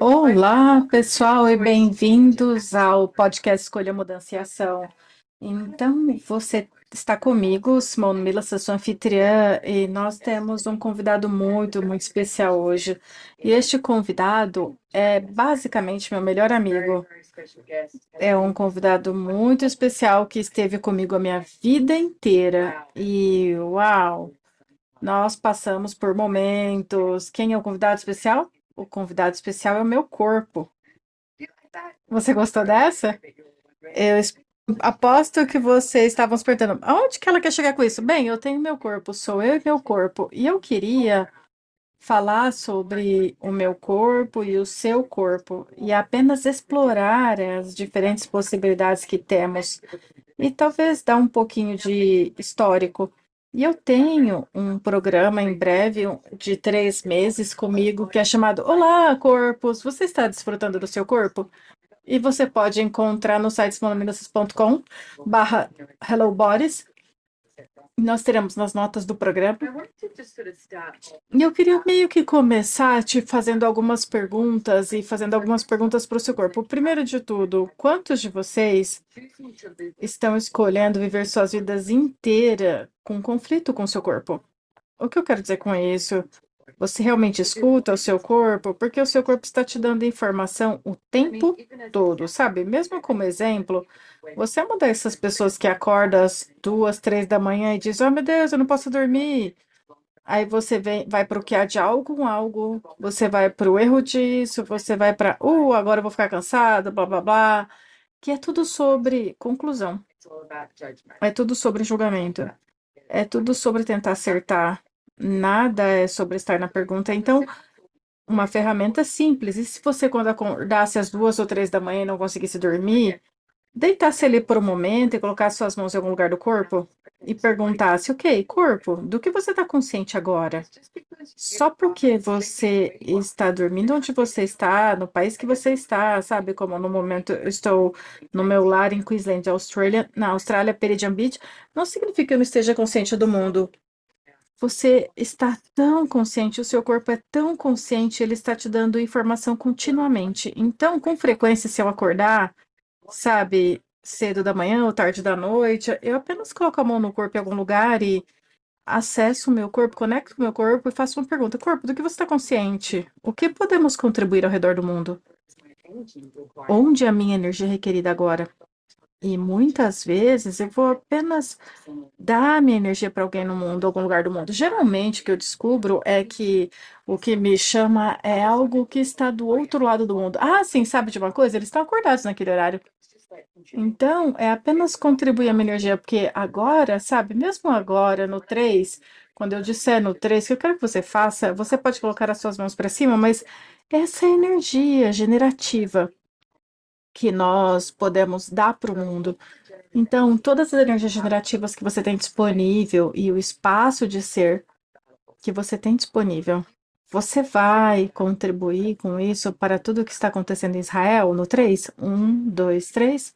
Olá, pessoal, e bem-vindos ao podcast Escolha Mudança e Ação. Então, você está comigo, Simone Mila, sua anfitriã, e nós temos um convidado muito, muito especial hoje. E este convidado é basicamente meu melhor amigo. É um convidado muito especial que esteve comigo a minha vida inteira. E uau! Nós passamos por momentos. Quem é o convidado especial? O convidado especial é o meu corpo. Você gostou dessa? Eu aposto que vocês estavam se perguntando, aonde que ela quer chegar com isso? Bem, eu tenho meu corpo, sou eu e meu corpo. E eu queria falar sobre o meu corpo e o seu corpo e apenas explorar as diferentes possibilidades que temos e talvez dar um pouquinho de histórico. E eu tenho um programa em breve de três meses comigo que é chamado Olá, Corpos! Você está desfrutando do seu corpo? E você pode encontrar no site simonominasas.com barra Hello Bodies. Nós teremos nas notas do programa. E eu queria meio que começar te fazendo algumas perguntas e fazendo algumas perguntas para o seu corpo. Primeiro de tudo, quantos de vocês estão escolhendo viver suas vidas inteiras com conflito com o seu corpo? O que eu quero dizer com isso? Você realmente escuta o seu corpo? Porque o seu corpo está te dando informação o tempo todo, sabe? Mesmo como exemplo, você é uma dessas pessoas que acorda às duas, três da manhã e diz: Oh, meu Deus, eu não posso dormir. Aí você vem, vai para o que há de algo, algo, você vai para o erro disso, você vai para, uh, agora eu vou ficar cansado, blá blá blá, que é tudo sobre conclusão. É tudo sobre julgamento. É tudo sobre tentar acertar. Nada é sobre estar na pergunta. Então, uma ferramenta simples. E se você, quando acordasse às duas ou três da manhã e não conseguisse dormir, deitasse ali por um momento e colocasse suas mãos em algum lugar do corpo e perguntasse: Ok, corpo, do que você está consciente agora? Só porque você está dormindo onde você está, no país que você está, sabe? Como no momento eu estou no meu lar em Queensland, Austrália, na Austrália, Peridian Beach, não significa que eu não esteja consciente do mundo. Você está tão consciente, o seu corpo é tão consciente, ele está te dando informação continuamente. Então, com frequência, se eu acordar, sabe, cedo da manhã ou tarde da noite, eu apenas coloco a mão no corpo em algum lugar e acesso o meu corpo, conecto com o meu corpo e faço uma pergunta: Corpo, do que você está consciente? O que podemos contribuir ao redor do mundo? Onde é a minha energia é requerida agora? E muitas vezes eu vou apenas dar minha energia para alguém no mundo, algum lugar do mundo. Geralmente o que eu descubro é que o que me chama é algo que está do outro lado do mundo. Ah, sim, sabe de uma coisa? Eles estão acordados naquele horário. Então, é apenas contribuir a minha energia, porque agora, sabe, mesmo agora, no 3, quando eu disser no 3 que eu quero que você faça, você pode colocar as suas mãos para cima, mas essa é a energia generativa que nós podemos dar para o mundo. Então, todas as energias generativas que você tem disponível e o espaço de ser que você tem disponível, você vai contribuir com isso para tudo o que está acontecendo em Israel no 3? 1, 2, 3.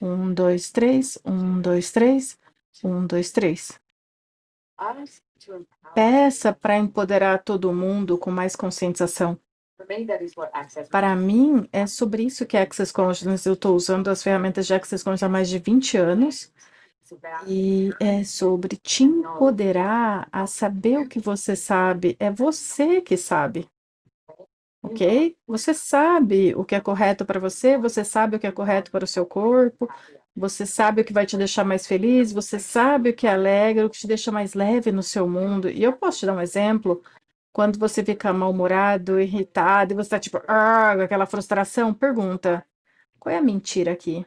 1, 2, 3. 1, 2, 3. 1, 2, 3. Peça para empoderar todo mundo com mais conscientização. Para mim, é sobre isso que Access Consciousness. Eu estou usando as ferramentas de Access Consciousness há mais de 20 anos. E é sobre te empoderar a saber o que você sabe. É você que sabe. Ok? Você sabe o que é correto para você, você sabe o que é correto para o seu corpo, você sabe o que vai te deixar mais feliz, você sabe o que é alegre, o que te deixa mais leve no seu mundo. E eu posso te dar um exemplo quando você fica mal-humorado, irritado, e você tá tipo, ah, aquela frustração, pergunta: qual é a mentira aqui?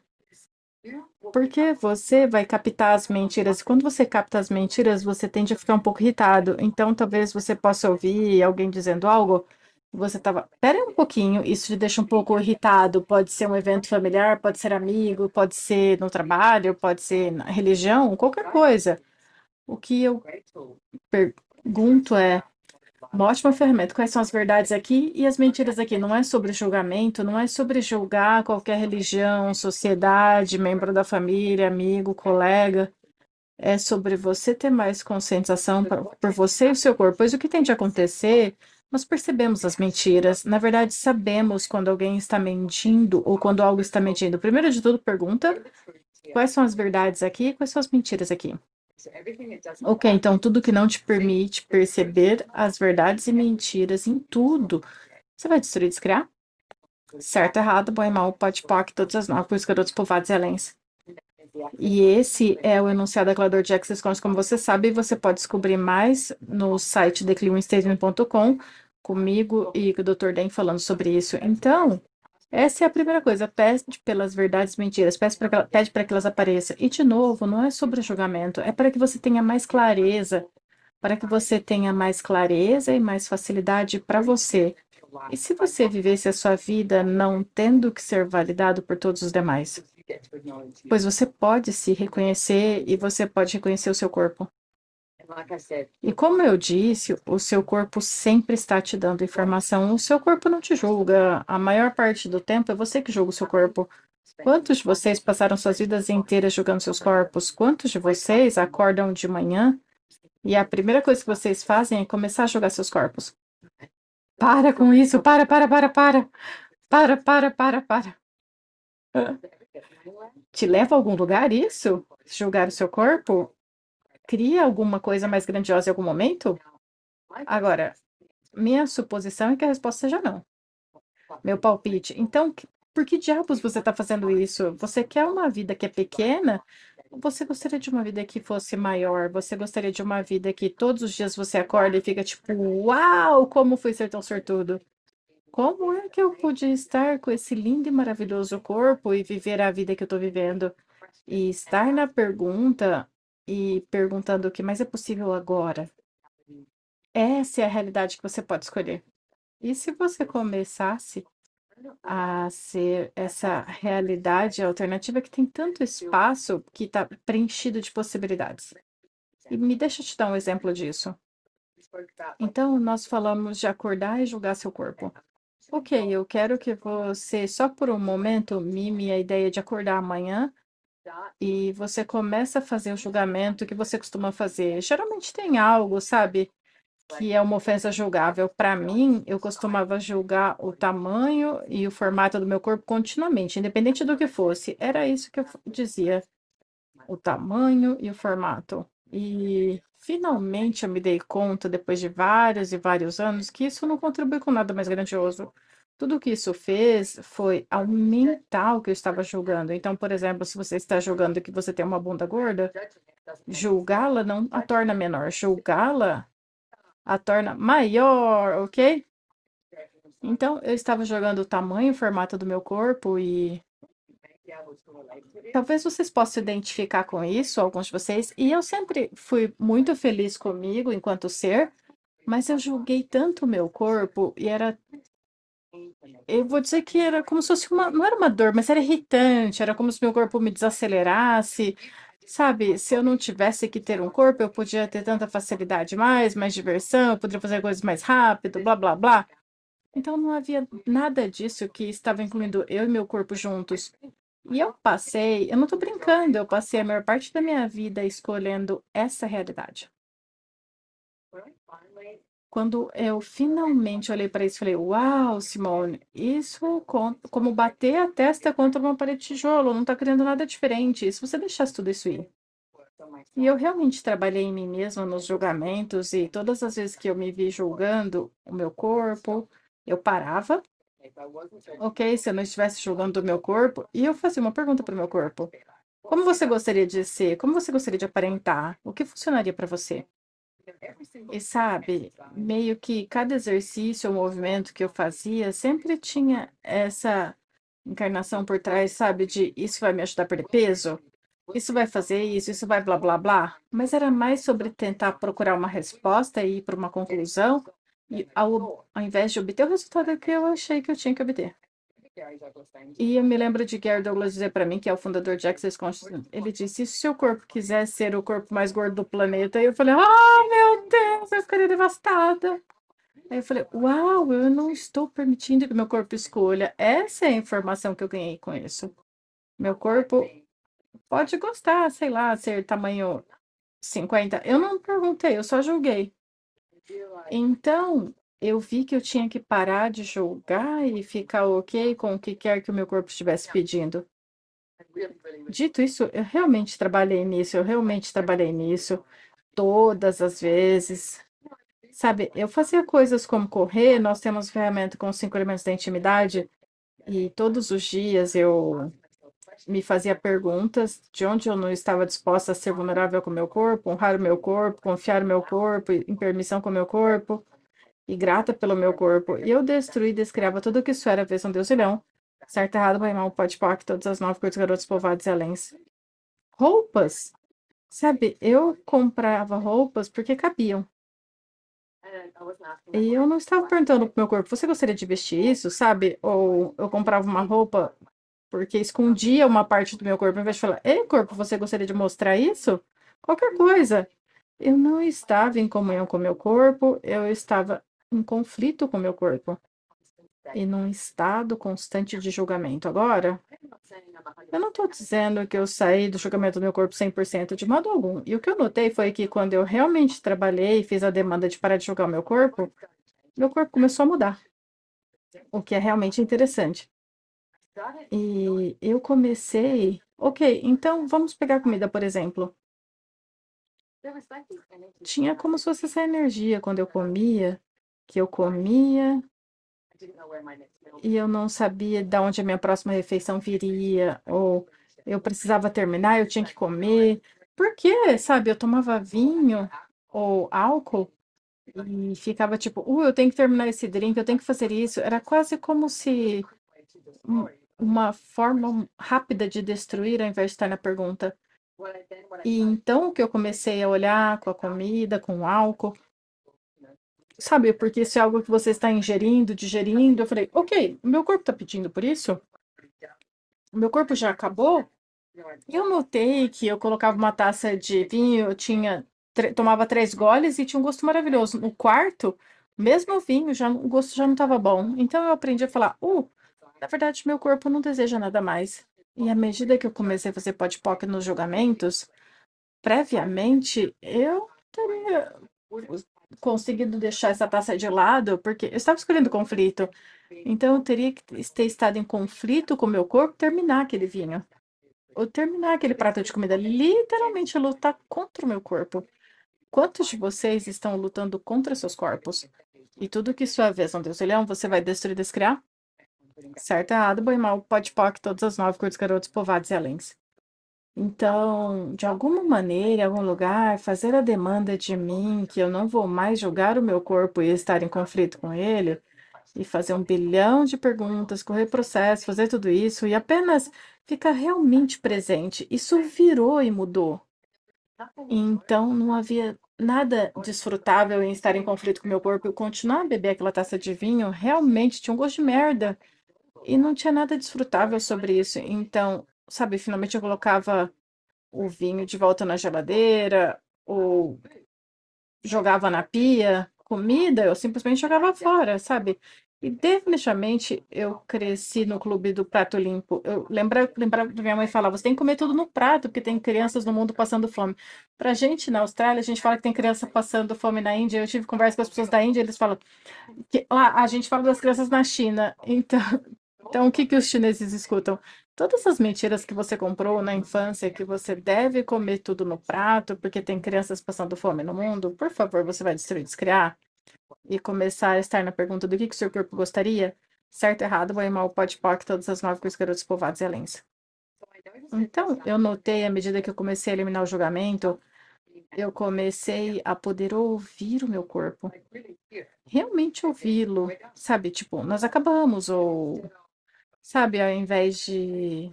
Porque você vai captar as mentiras, e quando você capta as mentiras, você tende a ficar um pouco irritado. Então, talvez você possa ouvir alguém dizendo algo Você tava. Pera um pouquinho, isso te deixa um pouco irritado. Pode ser um evento familiar, pode ser amigo, pode ser no trabalho, pode ser na religião, qualquer coisa. O que eu pergunto é uma ótima ferramenta. Quais são as verdades aqui e as mentiras aqui? Não é sobre julgamento, não é sobre julgar qualquer religião, sociedade, membro da família, amigo, colega. É sobre você ter mais conscientização por você e o seu corpo. Pois o que tem de acontecer nós percebemos as mentiras. Na verdade, sabemos quando alguém está mentindo ou quando algo está mentindo. Primeiro de tudo, pergunta quais são as verdades aqui e quais são as mentiras aqui. Ok, então tudo que não te permite perceber as verdades e mentiras em tudo, você vai destruir e descriar? Certo, errado, bom e mal, pode poc, todas as novas, garotos, povoados e alens. E esse é o enunciado declarador de Access Content, como você sabe, você pode descobrir mais no site decliumstatement.com, comigo e com o Dr. Den falando sobre isso. Então, essa é a primeira coisa, pede pelas verdades mentiras, pede para pede que elas apareçam. E, de novo, não é sobre julgamento, é para que você tenha mais clareza, para que você tenha mais clareza e mais facilidade para você. E se você vivesse a sua vida não tendo que ser validado por todos os demais? Pois você pode se reconhecer e você pode reconhecer o seu corpo. E como eu disse, o seu corpo sempre está te dando informação. O seu corpo não te julga. A maior parte do tempo é você que julga o seu corpo. Quantos de vocês passaram suas vidas inteiras julgando seus corpos? Quantos de vocês acordam de manhã e a primeira coisa que vocês fazem é começar a julgar seus corpos? Para com isso, para, para, para, para. Para, para, para, para. Te leva a algum lugar isso? Julgar o seu corpo? Cria alguma coisa mais grandiosa em algum momento? Agora, minha suposição é que a resposta seja não. Meu palpite. Então, por que diabos você está fazendo isso? Você quer uma vida que é pequena? Você gostaria de uma vida que fosse maior? Você gostaria de uma vida que todos os dias você acorda e fica tipo, uau, como fui ser tão sortudo? Como é que eu pude estar com esse lindo e maravilhoso corpo e viver a vida que eu estou vivendo? E estar na pergunta e perguntando o que mais é possível agora. Essa é a realidade que você pode escolher. E se você começasse a ser essa realidade alternativa que tem tanto espaço que está preenchido de possibilidades? E me deixa te dar um exemplo disso. Então, nós falamos de acordar e julgar seu corpo. Ok, eu quero que você, só por um momento, mime a ideia de acordar amanhã e você começa a fazer o julgamento que você costuma fazer. Geralmente tem algo, sabe, que é uma ofensa julgável. Para mim, eu costumava julgar o tamanho e o formato do meu corpo continuamente, independente do que fosse. Era isso que eu dizia: o tamanho e o formato. E Finalmente eu me dei conta, depois de vários e vários anos, que isso não contribui com nada mais grandioso. Tudo que isso fez foi aumentar o que eu estava julgando. Então, por exemplo, se você está julgando que você tem uma bunda gorda, julgá-la não a torna menor, julgá-la a torna maior, ok? Então, eu estava jogando o tamanho, o formato do meu corpo e Talvez vocês possam identificar com isso, alguns de vocês, e eu sempre fui muito feliz comigo enquanto ser, mas eu julguei tanto o meu corpo e era. Eu vou dizer que era como se fosse uma. Não era uma dor, mas era irritante, era como se meu corpo me desacelerasse. Sabe, se eu não tivesse que ter um corpo, eu podia ter tanta facilidade mais, mais diversão, eu poderia fazer coisas mais rápido, blá, blá, blá. Então não havia nada disso que estava incluindo eu e meu corpo juntos. E eu passei, eu não tô brincando, eu passei a maior parte da minha vida escolhendo essa realidade. Quando eu finalmente olhei para isso, falei: Uau, Simone, isso como bater a testa contra uma parede de tijolo, não está criando nada diferente. Se você deixasse tudo isso ir? E eu realmente trabalhei em mim mesma nos julgamentos, e todas as vezes que eu me vi julgando o meu corpo, eu parava Ok, se eu não estivesse julgando o meu corpo, e eu fazia uma pergunta para o meu corpo: Como você gostaria de ser? Como você gostaria de aparentar? O que funcionaria para você? E sabe, meio que cada exercício ou movimento que eu fazia sempre tinha essa encarnação por trás, sabe, de isso vai me ajudar a perder peso, isso vai fazer isso, isso vai blá blá blá. Mas era mais sobre tentar procurar uma resposta e ir para uma conclusão e ao, ao invés de obter o resultado que eu achei que eu tinha que obter. E eu me lembro de Gary Douglas dizer para mim, que é o fundador de Access Consciousness, ele disse, se seu corpo quiser ser o corpo mais gordo do planeta, eu falei, ah, meu Deus, eu ficaria devastada. Aí eu falei, uau, eu não estou permitindo que meu corpo escolha. Essa é a informação que eu ganhei com isso. Meu corpo pode gostar, sei lá, ser tamanho 50. Eu não perguntei, eu só julguei. Então, eu vi que eu tinha que parar de julgar e ficar ok com o que quer que o meu corpo estivesse pedindo. Dito isso, eu realmente trabalhei nisso, eu realmente trabalhei nisso todas as vezes. Sabe, eu fazia coisas como correr, nós temos ferramenta com cinco elementos da intimidade, e todos os dias eu me fazia perguntas de onde eu não estava disposta a ser vulnerável com o meu corpo, honrar o meu corpo, confiar no meu corpo, em permissão com o meu corpo, e grata pelo meu corpo. E eu destruí e descriava tudo o que isso era, vez um Deus e leão. Certo, errado, bem mal, pode pôr todas as nove coisas, garotos povoados e aléns. Roupas. Sabe, eu comprava roupas porque cabiam. E eu não estava perguntando pro meu corpo, você gostaria de vestir isso, sabe? Ou eu comprava uma roupa porque escondia uma parte do meu corpo, ao invés de falar, ei, corpo, você gostaria de mostrar isso? Qualquer coisa. Eu não estava em comunhão com meu corpo, eu estava em conflito com meu corpo e num estado constante de julgamento. Agora, eu não estou dizendo que eu saí do julgamento do meu corpo 100% de modo algum. E o que eu notei foi que quando eu realmente trabalhei e fiz a demanda de parar de julgar o meu corpo, meu corpo começou a mudar. O que é realmente interessante. E eu comecei. Ok, então vamos pegar comida, por exemplo. Tinha como se fosse essa energia quando eu comia, que eu comia, e eu não sabia de onde a minha próxima refeição viria, ou eu precisava terminar, eu tinha que comer. Por quê? Sabe, eu tomava vinho ou álcool e ficava tipo, uh, eu tenho que terminar esse drink, eu tenho que fazer isso. Era quase como se uma forma rápida de destruir ao invés de estar na pergunta. E então o que eu comecei a olhar com a comida, com o álcool, sabe? Porque isso é algo que você está ingerindo, digerindo. Eu falei, ok, meu corpo está pedindo por isso? Meu corpo já acabou? E eu notei que eu colocava uma taça de vinho, eu tinha, tomava três goles e tinha um gosto maravilhoso. No quarto, mesmo o vinho, já, o gosto já não estava bom. Então eu aprendi a falar, uh, na verdade, meu corpo não deseja nada mais. E à medida que eu comecei a fazer podpoc nos julgamentos, previamente, eu teria conseguido deixar essa taça de lado, porque eu estava escolhendo conflito. Então, eu teria que ter estado em conflito com o meu corpo, terminar aquele vinho. Ou terminar aquele prato de comida. Literalmente lutar contra o meu corpo. Quantos de vocês estão lutando contra seus corpos? E tudo que sua vez não Deus leão, você vai destruir e descriar? Certo, errado, bom e mal, pode poc, todas as nove cores, garotos, povados e aléns. Então, de alguma maneira, em algum lugar, fazer a demanda de mim que eu não vou mais julgar o meu corpo e estar em conflito com ele, e fazer um bilhão de perguntas, correr processo, fazer tudo isso e apenas ficar realmente presente. Isso virou e mudou. Então, não havia nada desfrutável em estar em conflito com meu corpo e continuar a beber aquela taça de vinho. Realmente tinha um gosto de merda. E não tinha nada desfrutável sobre isso. Então, sabe, finalmente eu colocava o vinho de volta na geladeira, ou jogava na pia, comida, eu simplesmente jogava fora, sabe? E definitivamente eu cresci no clube do prato limpo. Eu lembra, lembrava que minha mãe falava, você tem que comer tudo no prato, porque tem crianças no mundo passando fome. Pra gente na Austrália, a gente fala que tem criança passando fome na Índia. Eu tive conversa com as pessoas da Índia, eles falam que lá a gente fala das crianças na China. Então, então, o que, que os chineses escutam? Todas as mentiras que você comprou na infância, que você deve comer tudo no prato, porque tem crianças passando fome no mundo, por favor, você vai destruir, descriar e começar a estar na pergunta do que, que o seu corpo gostaria? Certo, errado, bom mal, pode poc, todas as nove com os garotos povados e alens. Então, eu notei, à medida que eu comecei a eliminar o julgamento, eu comecei a poder ouvir o meu corpo. Realmente ouvi-lo. Sabe, tipo, nós acabamos, ou Sabe, ao invés de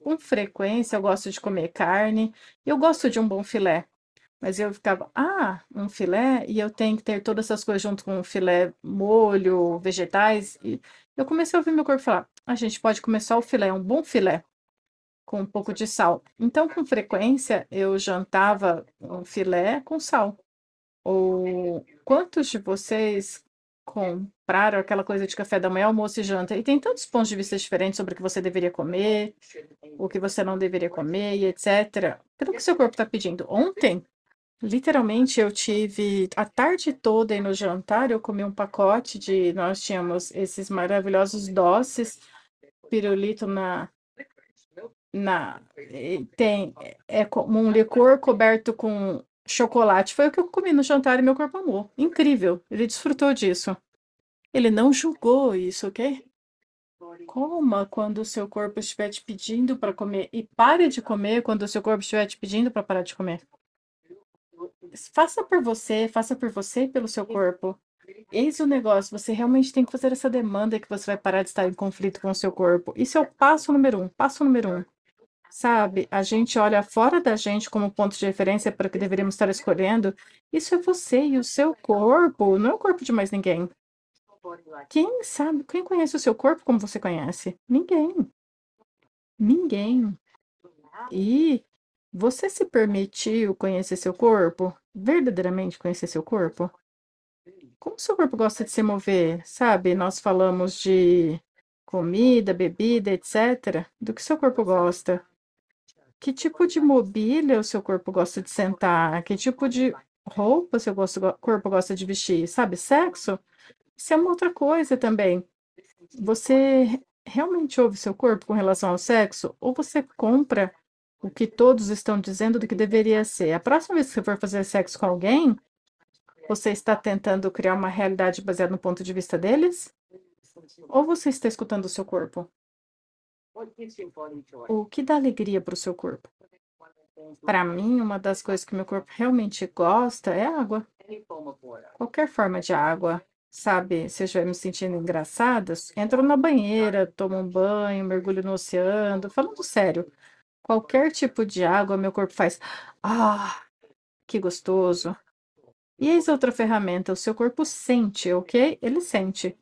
com frequência, eu gosto de comer carne. Eu gosto de um bom filé. Mas eu ficava, ah, um filé, e eu tenho que ter todas essas coisas junto com filé, molho, vegetais. E eu comecei a ouvir meu corpo falar: a gente pode começar o filé, um bom filé, com um pouco de sal. Então, com frequência, eu jantava um filé com sal. Ou quantos de vocês compraram aquela coisa de café da manhã, almoço e janta? E tem tantos pontos de vista diferentes sobre o que você deveria comer, o que você não deveria comer, e etc. Pelo que seu corpo está pedindo. Ontem, literalmente, eu tive a tarde toda aí no jantar, eu comi um pacote de. Nós tínhamos esses maravilhosos doces, pirulito na. Na, tem é como um licor coberto com Chocolate foi o que eu comi no jantar e meu corpo amou. Incrível. Ele desfrutou disso. Ele não julgou isso, ok? Coma quando o seu corpo estiver te pedindo para comer e pare de comer quando o seu corpo estiver te pedindo para parar de comer. Faça por você, faça por você e pelo seu corpo. Eis o negócio, você realmente tem que fazer essa demanda que você vai parar de estar em conflito com o seu corpo. Isso é o passo número um. Passo número um. Sabe, a gente olha fora da gente como ponto de referência para o que deveríamos estar escolhendo. Isso é você e o seu corpo, não é o corpo de mais ninguém. Quem sabe, quem conhece o seu corpo como você conhece? Ninguém. Ninguém. E você se permitiu conhecer seu corpo? Verdadeiramente conhecer seu corpo? Como seu corpo gosta de se mover? Sabe, nós falamos de comida, bebida, etc. Do que seu corpo gosta? Que tipo de mobília o seu corpo gosta de sentar? Que tipo de roupa o seu corpo gosta de vestir? Sabe, sexo? Isso é uma outra coisa também. Você realmente ouve seu corpo com relação ao sexo? Ou você compra o que todos estão dizendo do que deveria ser? A próxima vez que você for fazer sexo com alguém, você está tentando criar uma realidade baseada no ponto de vista deles? Ou você está escutando o seu corpo? O que dá alegria para o seu corpo? Para mim, uma das coisas que meu corpo realmente gosta é água. Qualquer forma de água. Sabe, se eu estiver me sentindo engraçada, entro na banheira, tomo um banho, mergulho no oceano. Falando sério, qualquer tipo de água, meu corpo faz. Ah, que gostoso. E eis outra ferramenta: o seu corpo sente, ok? Ele sente.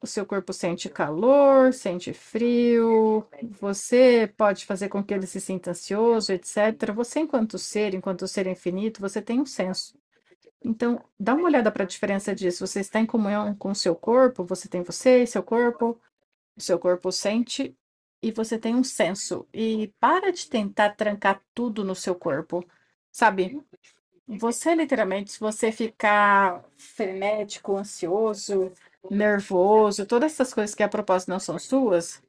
O seu corpo sente calor, sente frio, você pode fazer com que ele se sinta ansioso, etc. Você, enquanto ser, enquanto ser infinito, você tem um senso. Então, dá uma olhada para a diferença disso. Você está em comunhão com o seu corpo, você tem você e seu corpo, o seu corpo sente e você tem um senso. E para de tentar trancar tudo no seu corpo, sabe? Você, literalmente, se você ficar frenético, ansioso, nervoso, todas essas coisas que a propósito não são suas,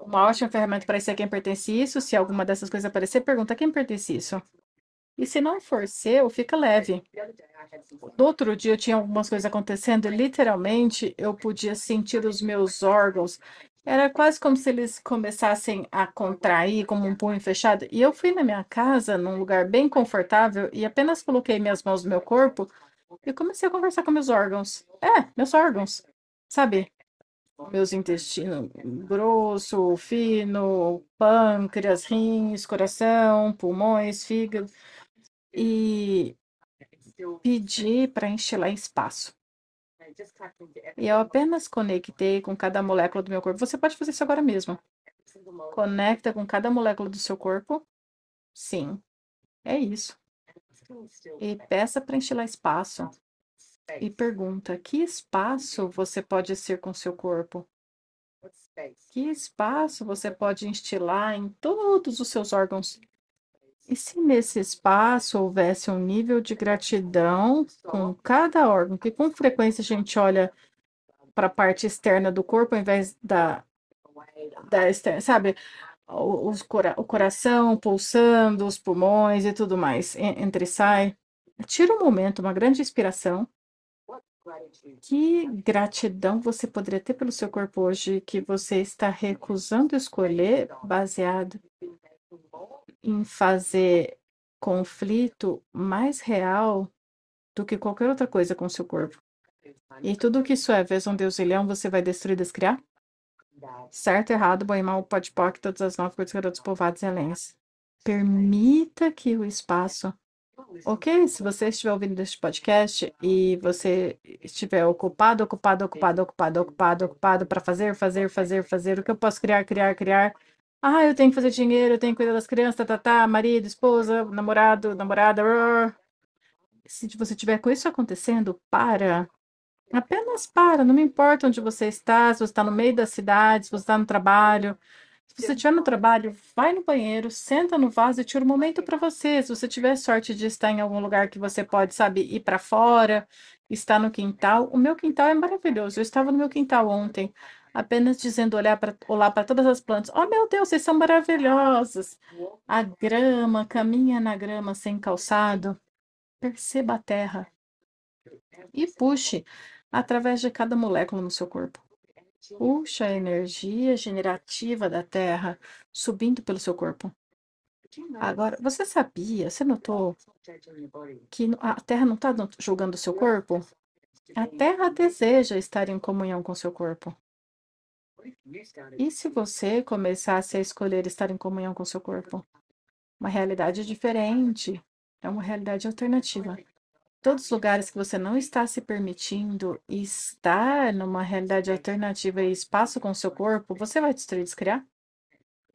uma ótima ferramenta para isso é quem pertence isso. Se alguma dessas coisas aparecer, pergunta quem pertence isso. E se não for seu, fica leve. No outro dia eu tinha algumas coisas acontecendo e literalmente eu podia sentir os meus órgãos. Era quase como se eles começassem a contrair como um punho fechado. E eu fui na minha casa, num lugar bem confortável, e apenas coloquei minhas mãos no meu corpo e comecei a conversar com meus órgãos. É, meus órgãos. Sabe? Meus intestinos grosso, fino, pâncreas, rins, coração, pulmões, fígado. E pedi para encher espaço. E eu apenas conectei com cada molécula do meu corpo. Você pode fazer isso agora mesmo. Conecta com cada molécula do seu corpo. Sim, é isso. E peça para encher espaço. E pergunta: que espaço você pode ser com seu corpo? Que espaço você pode instilar em todos os seus órgãos? E se nesse espaço houvesse um nível de gratidão com cada órgão, que com frequência a gente olha para a parte externa do corpo ao invés da, da externa, sabe? O, cora o coração pulsando, os pulmões e tudo mais, entre e sai. Tira um momento, uma grande inspiração. Que gratidão você poderia ter pelo seu corpo hoje que você está recusando escolher baseado em fazer conflito mais real do que qualquer outra coisa com seu corpo. E tudo que isso é, vez um Deus ilhão, você vai destruir e descriar? Certo, errado, bom e mal, pode poc, todas as nove coisas garotos povoados e alens. Permita que o espaço Ok? Se você estiver ouvindo este podcast e você estiver ocupado, ocupado, ocupado, ocupado, ocupado, ocupado para fazer, fazer, fazer, fazer, o que eu posso criar, criar, criar? Ah, eu tenho que fazer dinheiro, eu tenho que cuidar das crianças, tá, tá, tá, marido, esposa, namorado, namorada. rrr. Se você tiver com isso acontecendo, para. Apenas para, não me importa onde você está, se você está no meio da cidade, se você está no trabalho. Se você estiver no trabalho, vai no banheiro, senta no vaso e tira um momento para você. Se você tiver sorte de estar em algum lugar que você pode, sabe, ir para fora, estar no quintal. O meu quintal é maravilhoso. Eu estava no meu quintal ontem, apenas dizendo olhar para olhar para todas as plantas. Oh, meu Deus, vocês são maravilhosas. A grama, caminha na grama sem calçado. Perceba a terra e puxe através de cada molécula no seu corpo. Puxa a energia generativa da Terra subindo pelo seu corpo. Agora, você sabia, você notou que a Terra não está julgando o seu corpo? A Terra deseja estar em comunhão com seu corpo. E se você começasse a escolher estar em comunhão com seu corpo? Uma realidade diferente, é uma realidade alternativa. Todos os lugares que você não está se permitindo estar numa realidade alternativa e espaço com o seu corpo, você vai destruir e descriar?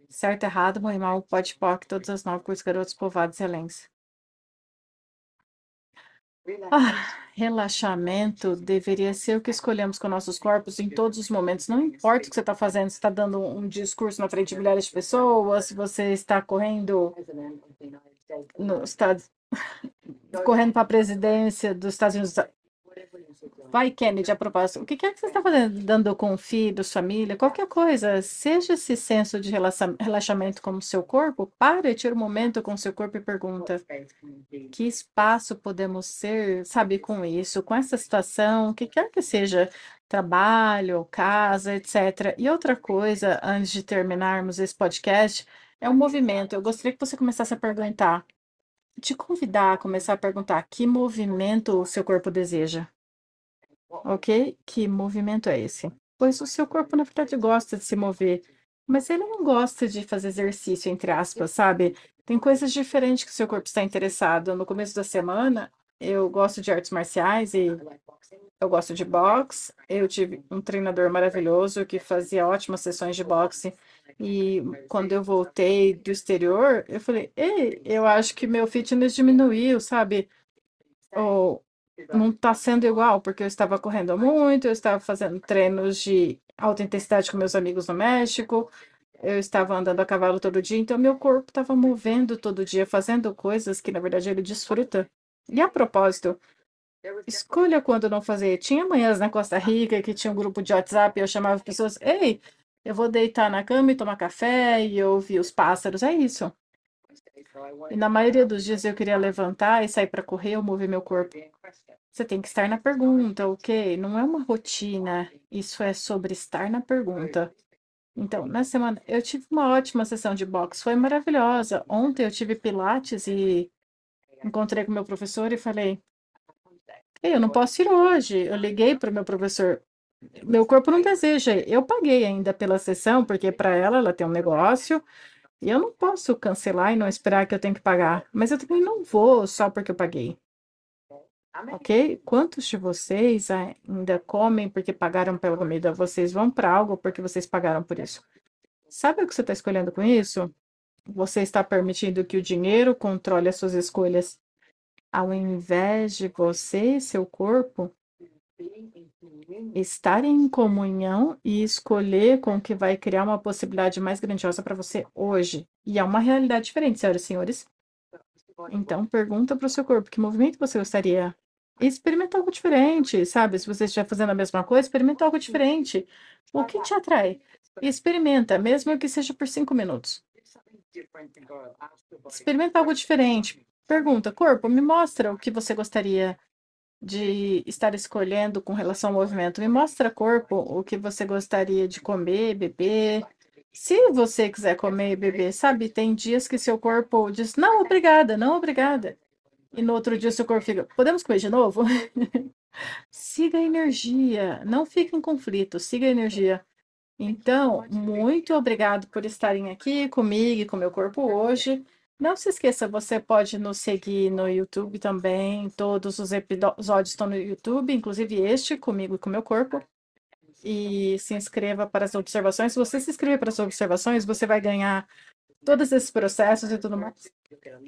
Certo, errado, bom e mal, pode poc, todas as nove coisas, garotos, povoados e. Ah, relaxamento deveria ser o que escolhemos com nossos corpos em todos os momentos. Não importa o que você está fazendo, se está dando um discurso na frente de milhares de pessoas, se você está correndo no estado, correndo para a presidência dos Estados Unidos. Vai, Kennedy, a propósito, o que é que você está fazendo? Dando com filhos, família, qualquer coisa. Seja esse senso de relaxa- relaxamento com o seu corpo, pare, tira um momento com o seu corpo e pergunta: que espaço podemos ser, sabe, com isso, com essa situação, o que quer que seja, trabalho, casa, etc. E outra coisa, antes de terminarmos esse podcast, é um movimento. Eu gostaria que você começasse a perguntar, te convidar a começar a perguntar que movimento o seu corpo deseja. Ok? Que movimento é esse? Pois o seu corpo, na verdade, gosta de se mover, mas ele não gosta de fazer exercício, entre aspas, sabe? Tem coisas diferentes que o seu corpo está interessado. No começo da semana, eu gosto de artes marciais e eu gosto de boxe. Eu tive um treinador maravilhoso que fazia ótimas sessões de boxe. E quando eu voltei do exterior, eu falei: Ei, eu acho que meu fitness diminuiu, sabe? Ou não está sendo igual, porque eu estava correndo muito, eu estava fazendo treinos de alta intensidade com meus amigos no México, eu estava andando a cavalo todo dia, então meu corpo estava movendo todo dia, fazendo coisas que na verdade ele desfruta. E a propósito, escolha quando não fazer. Tinha manhãs na Costa Rica que tinha um grupo de WhatsApp eu chamava as pessoas, ei, eu vou deitar na cama e tomar café e ouvir os pássaros, é isso. E na maioria dos dias eu queria levantar e sair para correr ou mover meu corpo. Você tem que estar na pergunta, ok? Não é uma rotina, isso é sobre estar na pergunta. Então, na semana, eu tive uma ótima sessão de boxe, foi maravilhosa. Ontem eu tive pilates e encontrei com meu professor e falei: Ei, eu não posso ir hoje. Eu liguei para o meu professor. Meu corpo não deseja. Eu paguei ainda pela sessão, porque para ela ela tem um negócio e eu não posso cancelar e não esperar que eu tenho que pagar. Mas eu também não vou só porque eu paguei. Ok? Quantos de vocês ainda comem porque pagaram pela comida? Vocês vão para algo porque vocês pagaram por isso. Sabe o que você está escolhendo com isso? Você está permitindo que o dinheiro controle as suas escolhas, ao invés de você e seu corpo estarem em comunhão e escolher com o que vai criar uma possibilidade mais grandiosa para você hoje. E é uma realidade diferente, senhoras e senhores. Então, pergunta para o seu corpo que movimento você gostaria. Experimenta algo diferente, sabe? Se você estiver fazendo a mesma coisa, experimenta algo diferente. O que te atrai? Experimenta, mesmo que seja por cinco minutos. Experimenta algo diferente. Pergunta, corpo, me mostra o que você gostaria de estar escolhendo com relação ao movimento. Me mostra, corpo, o que você gostaria de comer, beber. Se você quiser comer e beber, sabe, tem dias que seu corpo diz, não, obrigada, não, obrigada. E no outro dia seu corpo fica, podemos comer de novo? siga a energia, não fique em conflito, siga a energia. Então, muito obrigado por estarem aqui comigo e com meu corpo hoje. Não se esqueça, você pode nos seguir no YouTube também. Todos os episódios estão no YouTube, inclusive este, comigo e com meu corpo. E se inscreva para as observações. Se você se inscrever para as observações, você vai ganhar todos esses processos e tudo mais.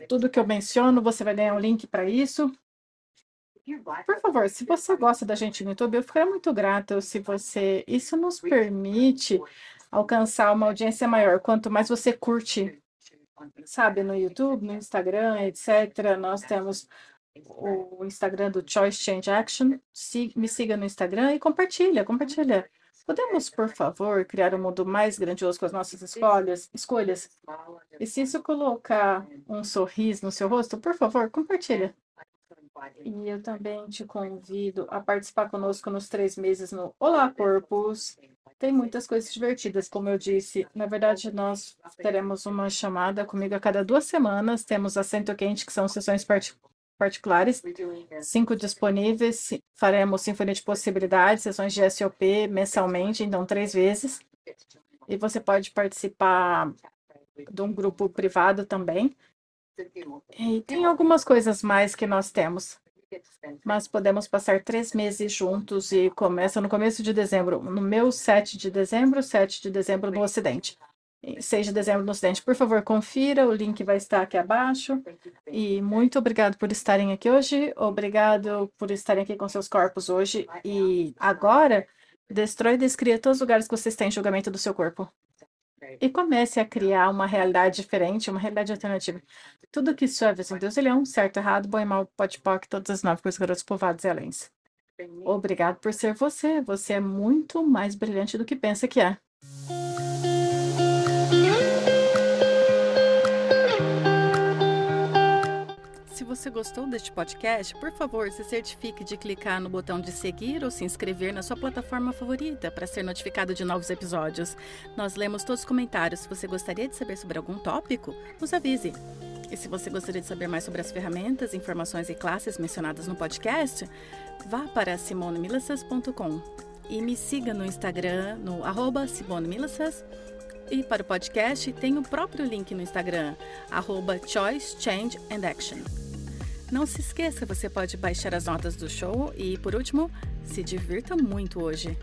Tudo que eu menciono, você vai ganhar um link para isso. Por favor, se você gosta da gente no YouTube, eu ficaria muito grato se você. Isso nos permite alcançar uma audiência maior. Quanto mais você curte, sabe, no YouTube, no Instagram, etc. Nós temos o Instagram do Choice Change Action. me siga no Instagram e compartilha, compartilha. Podemos, por favor, criar um mundo mais grandioso com as nossas escolhas, escolhas? E se isso colocar um sorriso no seu rosto, por favor, compartilha. E eu também te convido a participar conosco nos três meses no Olá Corpus. Tem muitas coisas divertidas, como eu disse. Na verdade, nós teremos uma chamada comigo a cada duas semanas. Temos assento quente, que são sessões particulares, cinco disponíveis. Faremos Sinfonia de Possibilidades, sessões de SOP mensalmente, então três vezes. E você pode participar de um grupo privado também. E tem algumas coisas mais que nós temos. Mas podemos passar três meses juntos e começa no começo de dezembro. No meu 7 de dezembro, 7 de dezembro no Ocidente. 6 de dezembro no Ocidente. Por favor, confira, o link vai estar aqui abaixo. E muito obrigado por estarem aqui hoje. Obrigado por estarem aqui com seus corpos hoje. E agora, destrói e descria todos os lugares que vocês têm julgamento do seu corpo e comece a criar uma realidade diferente, uma realidade alternativa. Tudo que serve em Deus, ele é um certo, errado, bom e mal, pode poc, todas as nove coisas, garotos povoados e alens. Obrigado por ser você. Você é muito mais brilhante do que pensa que é. Você gostou deste podcast, por favor, se certifique de clicar no botão de seguir ou se inscrever na sua plataforma favorita para ser notificado de novos episódios. Nós lemos todos os comentários. Se você gostaria de saber sobre algum tópico, nos avise. E se você gostaria de saber mais sobre as ferramentas, informações e classes mencionadas no podcast, vá para simonemilissas.com e me siga no Instagram, no arroba E para o podcast, tem o próprio link no Instagram, arroba Choice, Change and Action. Não se esqueça, você pode baixar as notas do show e, por último, se divirta muito hoje.